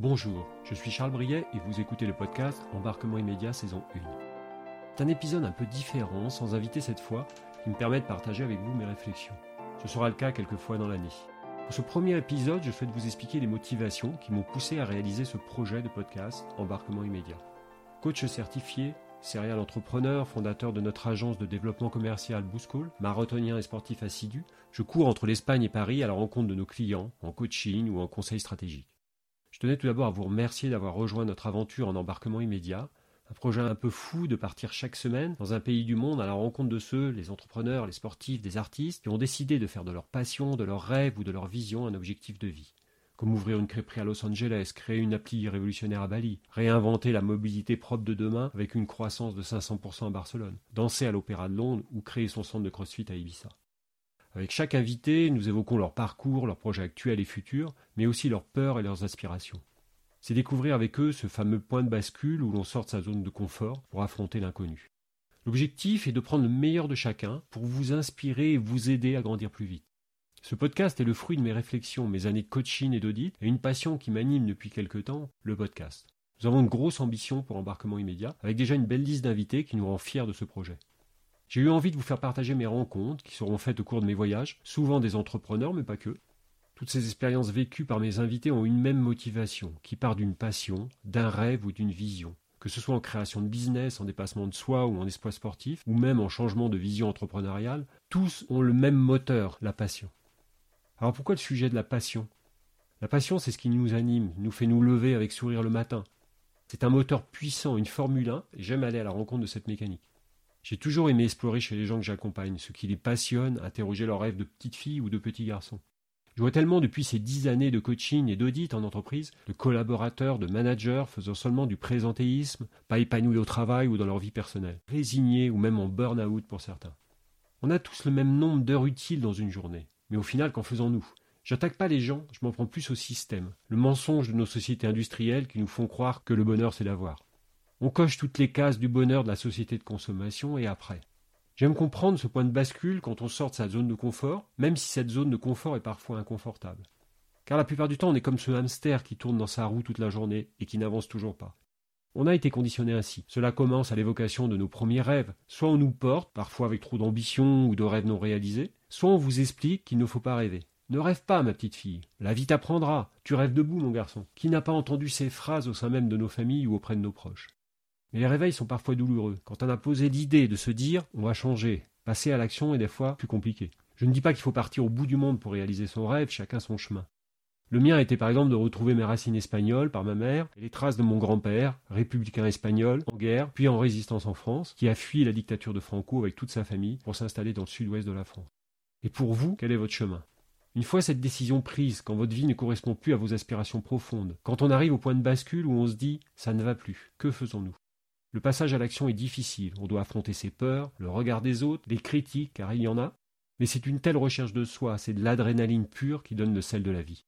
Bonjour, je suis Charles Briet et vous écoutez le podcast Embarquement immédiat saison 1. C'est un épisode un peu différent, sans invité cette fois, qui me permet de partager avec vous mes réflexions. Ce sera le cas quelques fois dans l'année. Pour ce premier épisode, je souhaite vous expliquer les motivations qui m'ont poussé à réaliser ce projet de podcast Embarquement immédiat. Coach certifié, serial entrepreneur, fondateur de notre agence de développement commercial Bouscall, marathonien et sportif assidu, je cours entre l'Espagne et Paris à la rencontre de nos clients, en coaching ou en conseil stratégique. Je tenais tout d'abord à vous remercier d'avoir rejoint notre aventure en embarquement immédiat, un projet un peu fou de partir chaque semaine dans un pays du monde à la rencontre de ceux, les entrepreneurs, les sportifs, des artistes, qui ont décidé de faire de leur passion, de leur rêve ou de leur vision un objectif de vie. Comme ouvrir une crêperie à Los Angeles, créer une appli révolutionnaire à Bali, réinventer la mobilité propre de demain avec une croissance de 500% à Barcelone, danser à l'Opéra de Londres ou créer son centre de CrossFit à Ibiza. Avec chaque invité, nous évoquons leur parcours, leurs projets actuels et futurs, mais aussi leurs peurs et leurs aspirations. C'est découvrir avec eux ce fameux point de bascule où l'on sort de sa zone de confort pour affronter l'inconnu. L'objectif est de prendre le meilleur de chacun pour vous inspirer et vous aider à grandir plus vite. Ce podcast est le fruit de mes réflexions, mes années de coaching et d'audit, et une passion qui m'anime depuis quelque temps, le podcast. Nous avons une grosse ambition pour embarquement immédiat, avec déjà une belle liste d'invités qui nous rend fiers de ce projet. J'ai eu envie de vous faire partager mes rencontres qui seront faites au cours de mes voyages, souvent des entrepreneurs, mais pas que. Toutes ces expériences vécues par mes invités ont une même motivation, qui part d'une passion, d'un rêve ou d'une vision. Que ce soit en création de business, en dépassement de soi ou en espoir sportif, ou même en changement de vision entrepreneuriale, tous ont le même moteur, la passion. Alors pourquoi le sujet de la passion? La passion, c'est ce qui nous anime, nous fait nous lever avec sourire le matin. C'est un moteur puissant, une Formule 1, et j'aime aller à la rencontre de cette mécanique. J'ai toujours aimé explorer chez les gens que j'accompagne, ce qui les passionne, interroger leurs rêves de petite fille ou de petit garçon. Je vois tellement depuis ces dix années de coaching et d'audit en entreprise, de collaborateurs, de managers faisant seulement du présentéisme, pas épanouis au travail ou dans leur vie personnelle, résignés ou même en burn-out pour certains. On a tous le même nombre d'heures utiles dans une journée, mais au final, qu'en faisons-nous? J'attaque pas les gens, je m'en prends plus au système, le mensonge de nos sociétés industrielles qui nous font croire que le bonheur c'est d'avoir. On coche toutes les cases du bonheur de la société de consommation et après. J'aime comprendre ce point de bascule quand on sort de sa zone de confort, même si cette zone de confort est parfois inconfortable. Car la plupart du temps, on est comme ce hamster qui tourne dans sa roue toute la journée et qui n'avance toujours pas. On a été conditionné ainsi. Cela commence à l'évocation de nos premiers rêves. Soit on nous porte, parfois avec trop d'ambition ou de rêves non réalisés, soit on vous explique qu'il ne faut pas rêver. Ne rêve pas, ma petite fille. La vie t'apprendra. Tu rêves debout, mon garçon. Qui n'a pas entendu ces phrases au sein même de nos familles ou auprès de nos proches? Mais les réveils sont parfois douloureux. Quand on a posé l'idée de se dire on va changer, passer à l'action est des fois plus compliqué. Je ne dis pas qu'il faut partir au bout du monde pour réaliser son rêve, chacun son chemin. Le mien été par exemple de retrouver mes racines espagnoles par ma mère et les traces de mon grand-père, républicain espagnol, en guerre, puis en résistance en France, qui a fui la dictature de Franco avec toute sa famille pour s'installer dans le sud-ouest de la France. Et pour vous, quel est votre chemin? Une fois cette décision prise, quand votre vie ne correspond plus à vos aspirations profondes, quand on arrive au point de bascule où on se dit ça ne va plus, que faisons-nous? Le passage à l'action est difficile, on doit affronter ses peurs, le regard des autres, les critiques, car il y en a, mais c'est une telle recherche de soi, c'est de l'adrénaline pure qui donne le sel de la vie.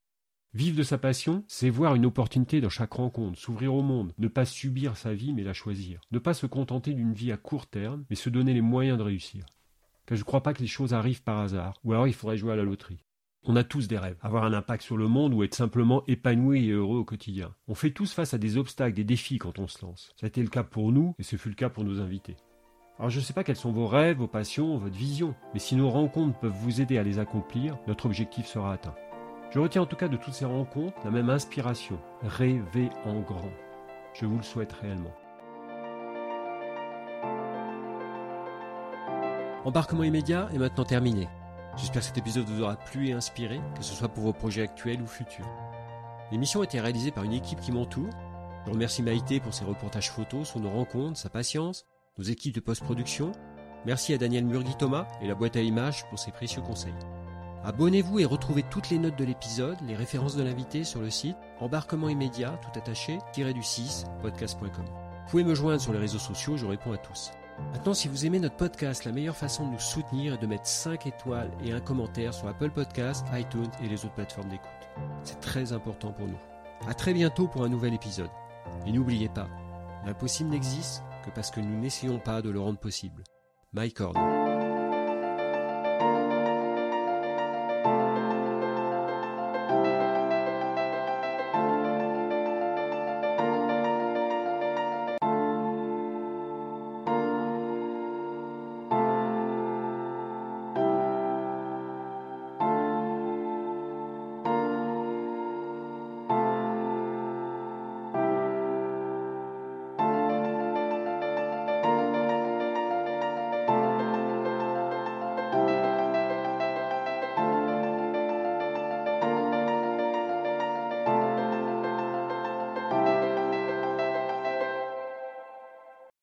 Vivre de sa passion, c'est voir une opportunité dans chaque rencontre, s'ouvrir au monde, ne pas subir sa vie mais la choisir, ne pas se contenter d'une vie à court terme, mais se donner les moyens de réussir. Car je ne crois pas que les choses arrivent par hasard, ou alors il faudrait jouer à la loterie. On a tous des rêves, avoir un impact sur le monde ou être simplement épanoui et heureux au quotidien. On fait tous face à des obstacles, des défis quand on se lance. Ça a été le cas pour nous et ce fut le cas pour nos invités. Alors je ne sais pas quels sont vos rêves, vos passions, votre vision, mais si nos rencontres peuvent vous aider à les accomplir, notre objectif sera atteint. Je retiens en tout cas de toutes ces rencontres la même inspiration, rêver en grand. Je vous le souhaite réellement. Embarquement immédiat est maintenant terminé. J'espère que cet épisode vous aura plu et inspiré, que ce soit pour vos projets actuels ou futurs. L'émission a été réalisée par une équipe qui m'entoure. Je remercie Maïté pour ses reportages photos sur nos rencontres, sa patience, nos équipes de post-production. Merci à Daniel Murgui Thomas et la boîte à images pour ses précieux conseils. Abonnez-vous et retrouvez toutes les notes de l'épisode, les références de l'invité sur le site embarquement immédiat, tout attaché, du 6, podcast.com. Vous pouvez me joindre sur les réseaux sociaux, je réponds à tous. Maintenant, si vous aimez notre podcast, la meilleure façon de nous soutenir est de mettre 5 étoiles et un commentaire sur Apple Podcasts, iTunes et les autres plateformes d'écoute. C'est très important pour nous. À très bientôt pour un nouvel épisode. Et n'oubliez pas, l'impossible n'existe que parce que nous n'essayons pas de le rendre possible. Mike.